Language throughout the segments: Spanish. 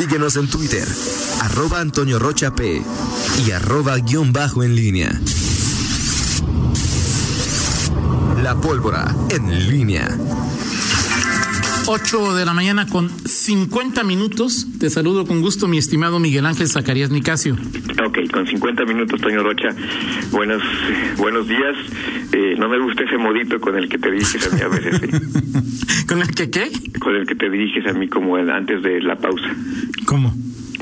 Síguenos en Twitter, arroba Antonio Rocha P y arroba guion bajo en línea. La pólvora en línea. 8 de la mañana con 50 minutos. Te saludo con gusto, mi estimado Miguel Ángel Zacarías Nicasio. Ok, con 50 minutos, Toño Rocha. Buenos, buenos días. Eh, no me gusta ese modito con el que te diriges a mí a veces. ¿sí? ¿Con el que qué? Con el que te diriges a mí como el antes de la pausa. ¿Cómo?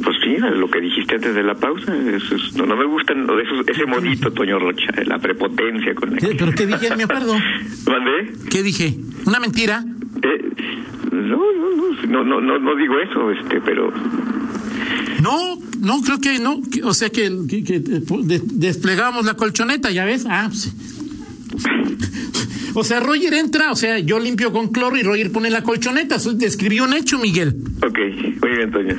Pues sí, lo que dijiste antes de la pausa. Eso es- no, no me gusta no, eso- ese modito, Toño Rocha, la prepotencia con ¿Qué- ¿Pero qué dije? Me acuerdo. ¿Mandé? ¿Qué dije? ¿Una mentira? Eh, no, no, no, no, no, no digo eso, este, pero No, no, creo que no. O sea que, que- que, de- desplegamos la colchoneta, ¿ya ves? Ah, pues. O sea, Roger entra, o sea, yo limpio con cloro y Roger pone la colchoneta. Soy- Describió un hecho, Miguel. Ok, muy bien, Toño.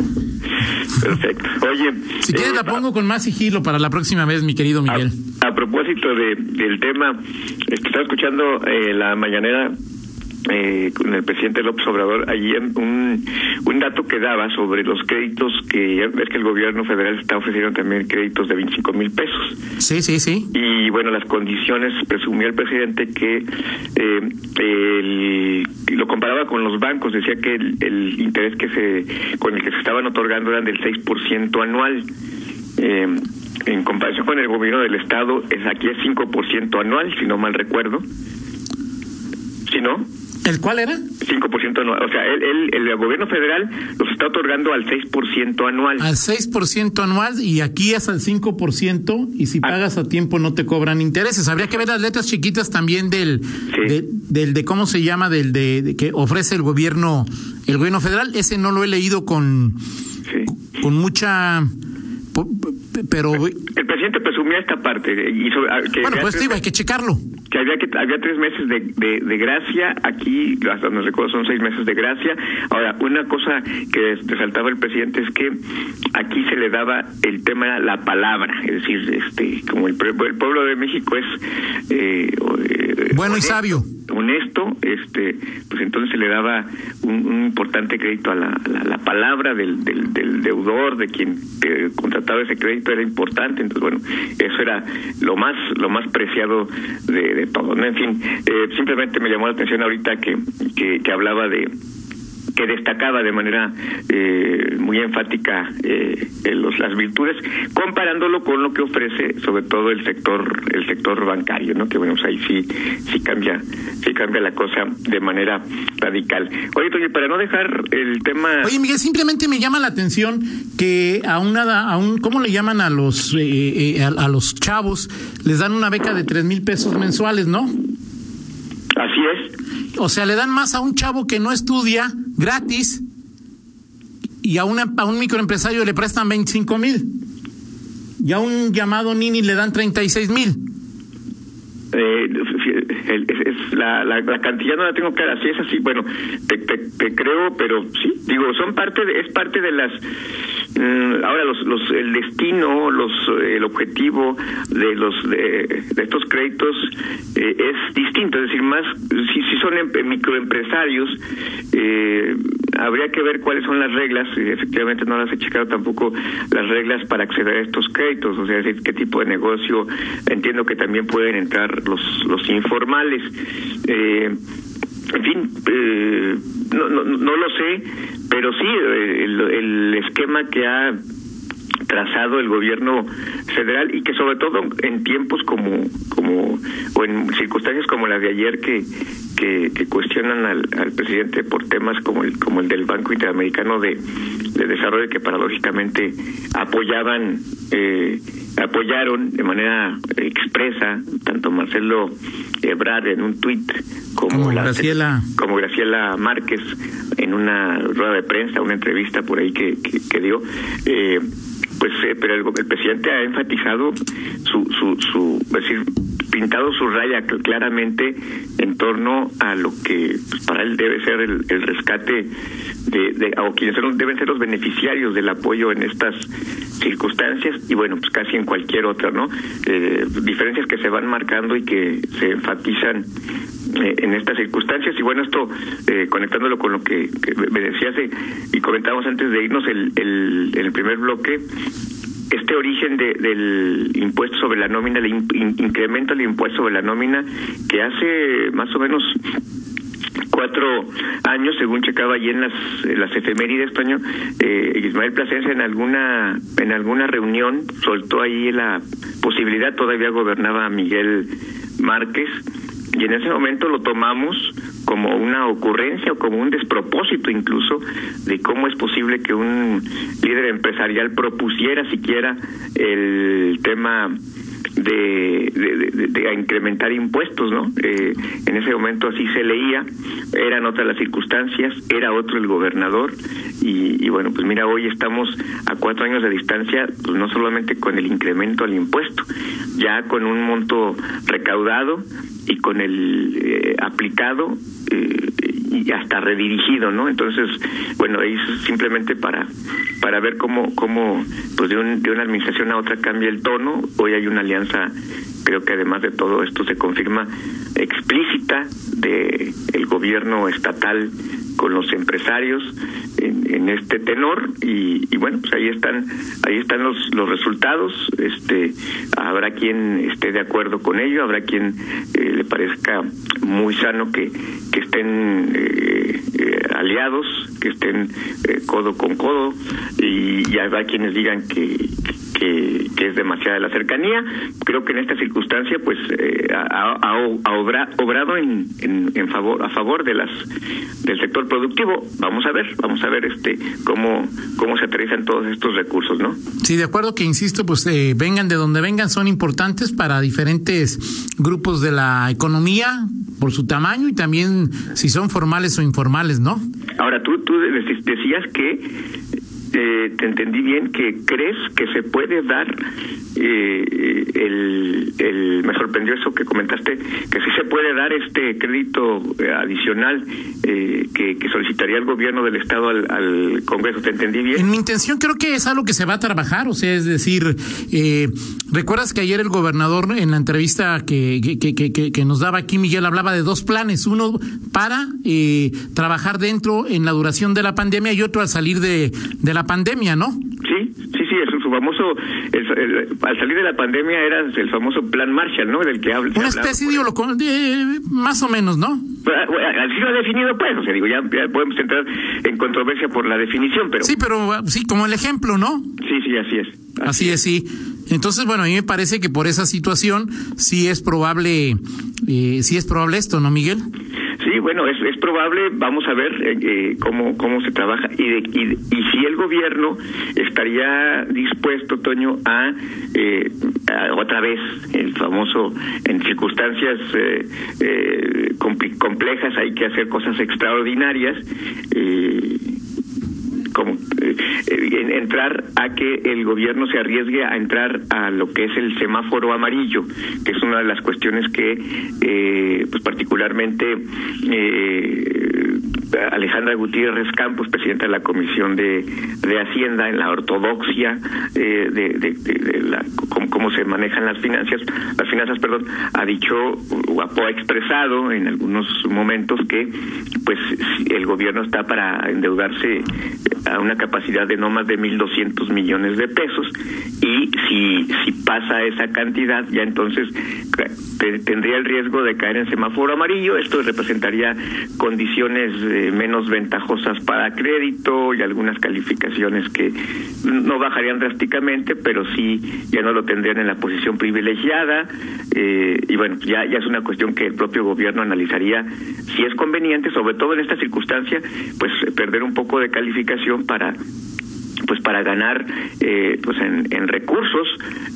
Perfecto. Oye, Si quieres eh, la pongo con más sigilo para la próxima vez, mi querido Miguel. A, a propósito de, del tema, estaba escuchando eh, la mañanera eh, con el presidente López Obrador ayer un, un dato que daba sobre los créditos que ves que el gobierno federal está ofreciendo también créditos de 25 mil pesos. Sí, sí, sí. Y bueno, las condiciones, presumió el presidente que eh, el- lo comparaba con los bancos, decía que el, el interés que se con el que se estaban otorgando eran del 6% anual. Eh, en comparación con el gobierno del estado, es aquí es 5% anual, si no mal recuerdo. Si no, ¿El cuál era? 5% anual. O sea, el, el, el gobierno federal los está otorgando al 6% anual. Al 6% anual y aquí es al 5% y si Ah. pagas a tiempo no te cobran intereses. Habría que ver las letras chiquitas también del, de, del de cómo se llama, del de, de que ofrece el gobierno, el gobierno federal. Ese no lo he leído con, Sí. con mucha, pero El presidente presumía esta parte. Ah, que bueno, pues digo, hay que checarlo. Que había que había tres meses de, de, de gracia aquí hasta donde recuerdo son seis meses de gracia ahora una cosa que resaltaba el presidente es que aquí se le daba el tema la palabra es decir este como el, el pueblo de México es eh, eh, Bueno y sabio. Honesto este pues entonces se le daba un, importante crédito a la, la, la palabra del, del, del deudor de quien eh, contrataba ese crédito era importante entonces bueno eso era lo más lo más preciado de, de todo en fin eh, simplemente me llamó la atención ahorita que, que, que hablaba de que destacaba de manera eh, muy enfática eh, los, las virtudes, comparándolo con lo que ofrece sobre todo el sector el sector bancario, ¿no? Que bueno, pues ahí sí sí cambia sí cambia la cosa de manera radical. Oye, Toño, para no dejar el tema Oye, Miguel, simplemente me llama la atención que a una, a un, ¿cómo le llaman a los, eh, eh, a, a los chavos? Les dan una beca de tres mil pesos mensuales, ¿no? así es. O sea, le dan más a un chavo que no estudia gratis y a, una, a un microempresario le prestan 25 mil. Y a un llamado Nini le dan 36 mil. Eh, es, la, la, la cantidad no la tengo clara, si es así, bueno, te, te, te creo, pero sí, digo, son parte de, es parte de las, ahora los, los, el destino, los, eh, el objetivo de los, de, estos créditos eh, es distinto, es decir, más, si, si son em- microempresarios, eh, habría que ver cuáles son las reglas, efectivamente no las he checado tampoco las reglas para acceder a estos créditos, o sea, decir, qué tipo de negocio, entiendo que también pueden entrar los, los informales. Eh, en fin, eh, no, lo sé, pero sí, eh, el, el esquema que ha trazado el gobierno federal y que sobre todo en tiempos como como o en circunstancias como las de ayer que que, que cuestionan al, al presidente por temas como el como el del Banco Interamericano de, de Desarrollo que paradójicamente apoyaban eh, apoyaron de manera expresa tanto Marcelo Ebrard en un tuit como, Como la- Graciela. como Graciela Márquez en una rueda de prensa, una entrevista por ahí que, que, que dio, eh, pues, eh, pero el, el presidente ha enfatizado su, su, su, decir, pintado su raya claramente en torno a lo que pues, para él debe ser el, rescate de, de, o quienes deben ser los beneficiarios del apoyo en estas circunstancias y bueno, pues casi en cualquier otra, ¿no? Eh, diferencias que se van marcando y que se enfatizan eh, en estas circunstancias y bueno, esto eh, conectándolo con lo que, me decías y comentábamos antes de irnos el, el, el primer bloque, este origen de, del impuesto sobre la nómina, el incremento del impuesto sobre la nómina, que hace más o menos cuatro años, según checaba allí en las, las efemérides, Toño, eh, Ismael Plasencia en alguna, en alguna reunión soltó ahí la posibilidad, todavía gobernaba Miguel Márquez, y en ese momento lo tomamos como una ocurrencia o como un despropósito incluso de cómo es posible que un líder empresarial propusiera siquiera el tema de, de, incrementar impuestos, ¿no? Eh, en ese momento así se leía, eran otras las circunstancias, era otro el gobernador y, y, bueno, pues mira, hoy estamos a cuatro años de distancia, pues no solamente con el incremento al impuesto, ya con un monto recaudado y con el eh, aplicado eh, y hasta redirigido, ¿no? Entonces, bueno, ahí simplemente para para ver cómo cómo pues de, un, de una administración a otra cambia el tono. Hoy hay una alianza, creo que además de todo esto se confirma explícita de el gobierno estatal con los empresarios en, este tenor y, bueno pues ahí están ahí están los los resultados este habrá quien esté de acuerdo con ello habrá quien eh, le parezca muy sano que que estén eh, eh, aliados que estén codo con codo y, y habrá quienes digan que que, es demasiada la cercanía. Creo que en esta circunstancia, pues, eh, ha, obrado en, en, favor a favor de las del sector productivo. Vamos a ver, vamos a ver este cómo cómo se aterrizan todos estos recursos, ¿no? Sí, de acuerdo que insisto, pues eh, vengan de donde vengan, son importantes para diferentes grupos de la economía por su tamaño y también si son formales o informales, ¿no? Ahora tú tú decías que eh, te entendí bien que crees que se puede dar eh, el, me sorprendió eso que comentaste que sí se puede dar este crédito eh, adicional eh, que, que, solicitaría el gobierno del estado al, Congreso. Te entendí bien en mi intención creo que es algo que se va a trabajar o sea es decir recuerdas que ayer el gobernador en la entrevista que, que, que, nos daba aquí Miguel hablaba de dos planes uno para trabajar dentro en la duración de la pandemia y otro al salir de, de la pandemia no sí sí sí es su famoso al salir de la pandemia era el famoso plan Marshall, ¿no? Del que habla. Una especie de, más o menos, ¿no? Así lo ha definido, pues, o sea, digo, ya, podemos entrar en controversia por la definición, pero... Sí, pero sí, como el ejemplo, ¿no? Sí, sí, así es. Así, es. sí. Entonces, bueno, a mí me parece que por esa situación sí es probable, eh, sí es probable esto, ¿no, Miguel? Bueno, es, es probable, vamos a ver eh, eh, cómo, cómo se trabaja y, y, y, si el gobierno estaría dispuesto, Toño, a, eh, otra vez el famoso, en circunstancias complejas hay que hacer cosas extraordinarias. Eh, como eh, entrar a que el gobierno se arriesgue a entrar a lo que es el semáforo amarillo, que es una de las cuestiones que, eh, pues particularmente eh, Alejandra Gutiérrez Campos, presidenta de la Comisión de, de Hacienda, en la ortodoxia eh, de, la, cómo, se manejan las finanzas, las finanzas, perdón, ha dicho o ha expresado en algunos momentos que, pues, el gobierno está para endeudarse a una capacidad de no más de 1.200 millones de pesos y si, si pasa esa cantidad, ya entonces tendría el riesgo de caer en semáforo amarillo. Esto representaría condiciones eh, menos ventajosas para crédito y algunas calificaciones que no bajarían drásticamente, pero sí ya no lo tendrían en la posición privilegiada. Eh, y bueno, ya, ya es una cuestión que el propio gobierno analizaría si es conveniente, sobre todo en esta circunstancia, pues perder un poco de calificación para pues para ganar eh, pues en, recursos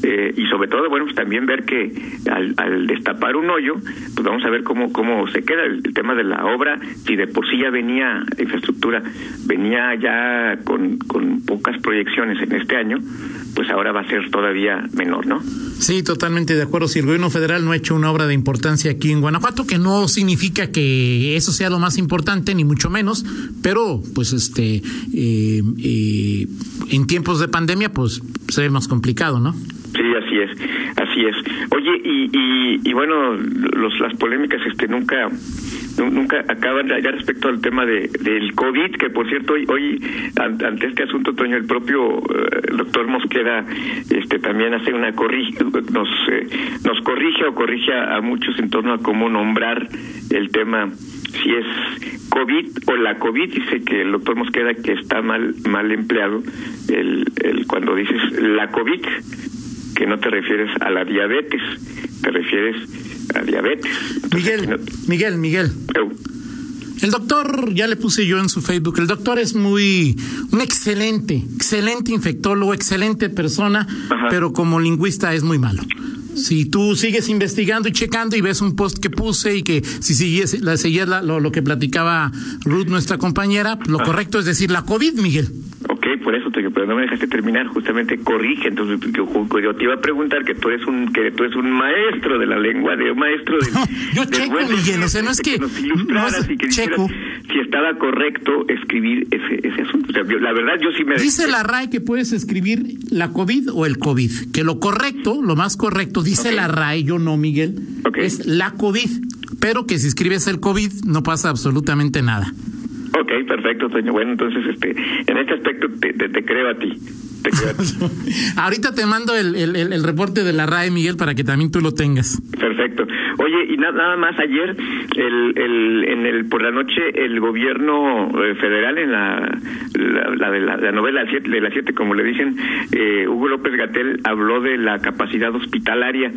eh, y sobre todo bueno pues también ver que al, destapar un hoyo pues vamos a ver cómo cómo se queda el, tema de la obra. Si de por sí ya venía infraestructura venía ya con, con pocas proyecciones en este año pues ahora va a ser todavía menor, ¿no? Sí, totalmente de acuerdo. Si el gobierno federal no ha hecho una obra de importancia aquí en Guanajuato, que no significa que eso sea lo más importante, ni mucho menos, pero pues este eh, eh, en tiempos de pandemia, pues se ve más complicado, ¿no? Sí, así es, así es. Oye, y, y, y bueno, los, las polémicas este nunca nunca acaban ya respecto al tema de del COVID que por cierto hoy, hoy ante este asunto Toño el propio eh, doctor Mosqueda este también hace una corrige nos eh, nos corrige o corrige a, muchos en torno a cómo nombrar el tema si es COVID o la COVID, dice que el doctor Mosqueda que está mal mal empleado el, el cuando dices la COVID, que no te refieres a la diabetes, te refieres a diabetes. Miguel, Miguel, Miguel. El doctor, ya le puse yo en su Facebook, el doctor es muy, un excelente, excelente infectólogo, excelente persona, pero como lingüista es muy malo. Si tú sigues investigando y checando y ves un post que puse y que si sigues, la, seguías lo, lo, que platicaba Ruth, nuestra compañera, lo correcto es decir la COVID, Miguel. Por eso, te, pero no me dejaste terminar, justamente corrige, entonces yo, yo, te iba a preguntar que tú eres un que tú eres un maestro de la lengua, de un maestro de... yo checo, Miguel, o sea, no es que... nos ilustraras y que checo. si estaba correcto escribir ese, ese asunto. O sea, la verdad yo sí me... Dice la RAE que puedes escribir la COVID o el COVID, que lo correcto, lo más correcto, dice la RAE, yo no, Miguel, es la COVID, pero que si escribes el COVID no pasa absolutamente nada. Ok, perfecto, Toño. Bueno, entonces, este, en este aspecto te, te creo a ti. Ahorita te mando el, el, el, reporte de la RAE, Miguel, para que también tú lo tengas. Perfecto. Oye, y nada más ayer, el, el, en el por la noche, el gobierno eh, federal, en la, la, de la, novela siete, de las siete, como le dicen, eh, Hugo López Gatel habló de la capacidad hospitalaria,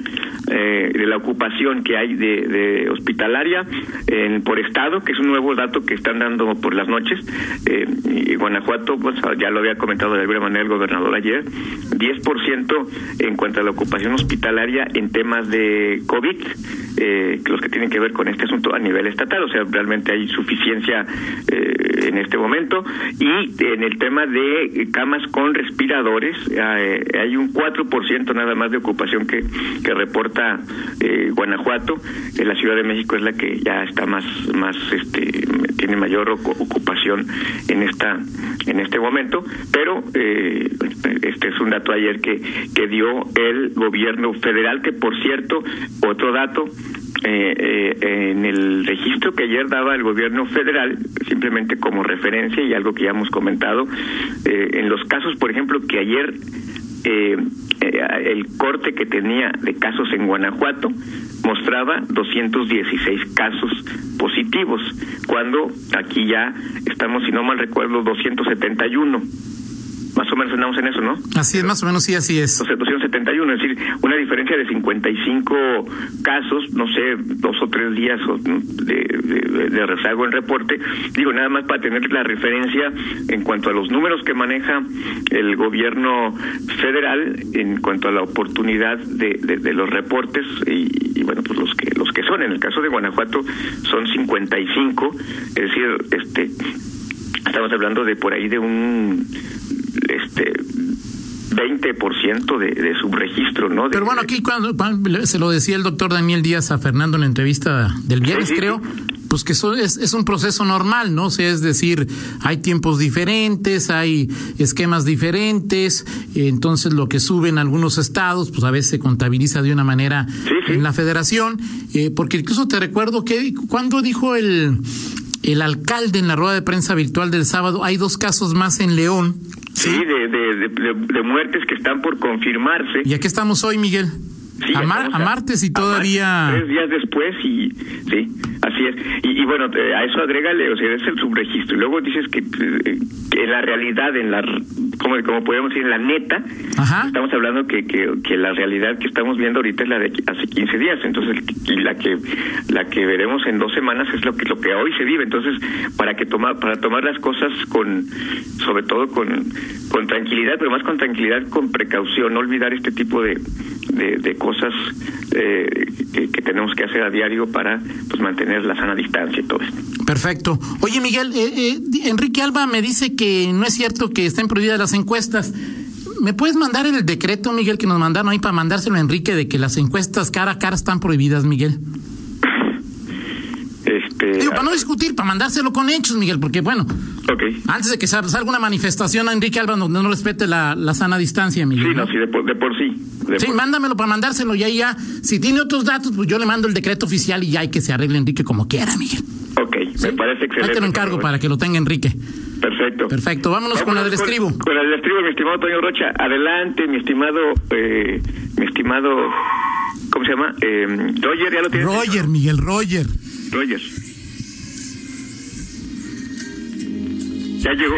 eh, de la ocupación que hay de, hospitalaria en, por estado, que es un nuevo dato que están dando por las noches. y Guanajuato, pues ya lo había comentado de alguna manera el gobernador ayer, 10% en cuanto a la ocupación hospitalaria en temas de COVID, eh, los que tienen que ver con este asunto a nivel estatal, o sea, realmente hay suficiencia eh, en este momento. Y en el tema de camas con respiradores, eh, hay un 4% nada más de ocupación que, que reporta eh, Guanajuato. la Ciudad de México es la que ya está más, más este, tiene mayor ocupación en esta en este momento, pero eh, este es un dato ayer que, que dio el gobierno federal, que por cierto, otro dato, eh, eh, en el registro que ayer daba el gobierno federal, simplemente como referencia y algo que ya hemos comentado, eh, en los casos, por ejemplo, que ayer eh, el corte que tenía de casos en Guanajuato mostraba 216 casos positivos, cuando aquí ya estamos, si no mal recuerdo, 271 más o menos andamos en eso, ¿no? Así es, más o menos, sí, así es. 271, es decir, una diferencia de 55 casos, no sé, dos o tres días de, de, rezago en reporte. Digo, nada más para tener la referencia en cuanto a los números que maneja el gobierno federal, en cuanto a la oportunidad de, de, los reportes y, y, bueno, pues los que los que son. En el caso de Guanajuato son 55, es decir, este estamos hablando de por ahí de un este 20% de, de subregistro, ¿no? Pero bueno, aquí cuando, se lo decía el doctor Daniel Díaz a Fernando en la entrevista del viernes, creo, pues que eso es, es, un proceso normal, ¿no? O sea, es decir, hay tiempos diferentes, hay esquemas diferentes, entonces lo que sube en algunos estados, pues a veces se contabiliza de una manera en la federación, eh, porque incluso te recuerdo que cuando dijo el, el alcalde en la rueda de prensa virtual del sábado, hay dos casos más en León Sí, de, de, de, muertes que están por confirmarse. ¿Y aquí estamos hoy, Miguel? Sí, a, martes y todavía... tres días después y sí, así es. Y, bueno, eh, a eso agrégale, o sea, es el subregistro. Y luego dices que, eh, en la realidad, en la, como, como podemos decir, en la neta, estamos hablando que, que, que, la realidad que estamos viendo ahorita es la de hace 15 días. Entonces, y la que la que veremos en dos semanas es lo que lo que hoy se vive. Entonces, para que tomar para tomar las cosas con, sobre todo con, con tranquilidad, pero más con tranquilidad, con precaución, no olvidar este tipo de, de, cosas eh, que, tenemos que hacer a diario para pues mantener la sana distancia y todo esto. Perfecto. Oye, Miguel, eh, eh, Enrique Alba me dice que no es cierto que estén prohibidas las encuestas. ¿Me puedes mandar el decreto, Miguel, que nos mandaron ahí para mandárselo a Enrique de que las encuestas cara a cara están prohibidas, Miguel? Este, Digo, para no discutir, para mandárselo con hechos, Miguel, porque bueno, antes de que salga una manifestación a Enrique Alba donde no respete la, sana distancia, Miguel. Sí, no, sí, de por, sí. sí, mándamelo para mandárselo y ahí ya, si tiene otros datos, pues yo le mando el decreto oficial y ya hay que se arregle Enrique como quiera, Miguel. Ok, me parece excelente. Ahí te lo encargo para que lo tenga Enrique. Perfecto. Perfecto, vámonos, con la del estribo. Con, la del estribo, mi estimado Toño Rocha. Adelante, mi estimado, eh, mi estimado, ¿cómo se llama? Eh, Roger, ¿ya lo tienes? Roger, Miguel, Roger. Roger. Ya llegó.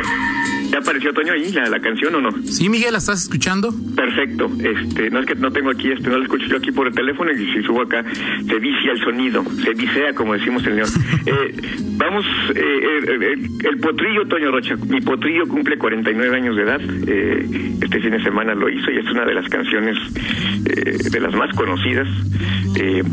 ¿Ya apareció Toño ahí la, la canción o no? Sí, Miguel, ¿la estás escuchando? Perfecto. Este, no es que no tengo aquí, este, no la escucho yo aquí por el teléfono y si subo acá se vicia el sonido, se visea como decimos en León. eh, vamos, eh, eh, el, potrillo Toño Rocha, mi potrillo cumple 49 años de edad. Eh, este fin de semana lo hizo y es una de las canciones de las más conocidas.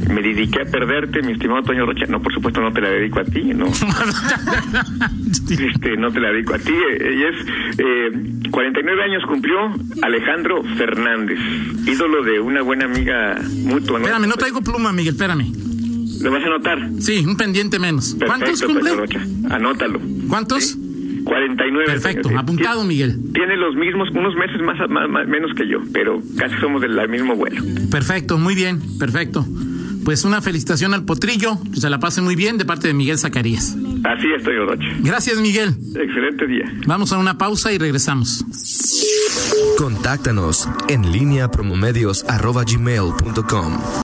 me dediqué a perderte, mi estimado Toño Rocha. No, por supuesto no te la dedico a ti, no. este, no te la dedico a ti. Ella es eh, 49 años cumplió Alejandro Fernández, ídolo de una buena amiga mutua. ¿no? Espérame, no traigo pluma, Miguel, espérame. ¿Lo vas a anotar? Sí, un pendiente menos. ¿Cuántos cumple? Anótalo. ¿Cuántos? 49. Perfecto, apuntado, Miguel. Tiene los mismos, unos meses más, más, menos que yo, pero casi somos del mismo vuelo. Perfecto, muy bien, perfecto. Pues una felicitación al potrillo, que se la pase muy bien de parte de Miguel Zacarías. Así estoy, Oroche. Gracias, Miguel. Excelente día. Vamos a una pausa y regresamos. Contáctanos en línea promomedios.com.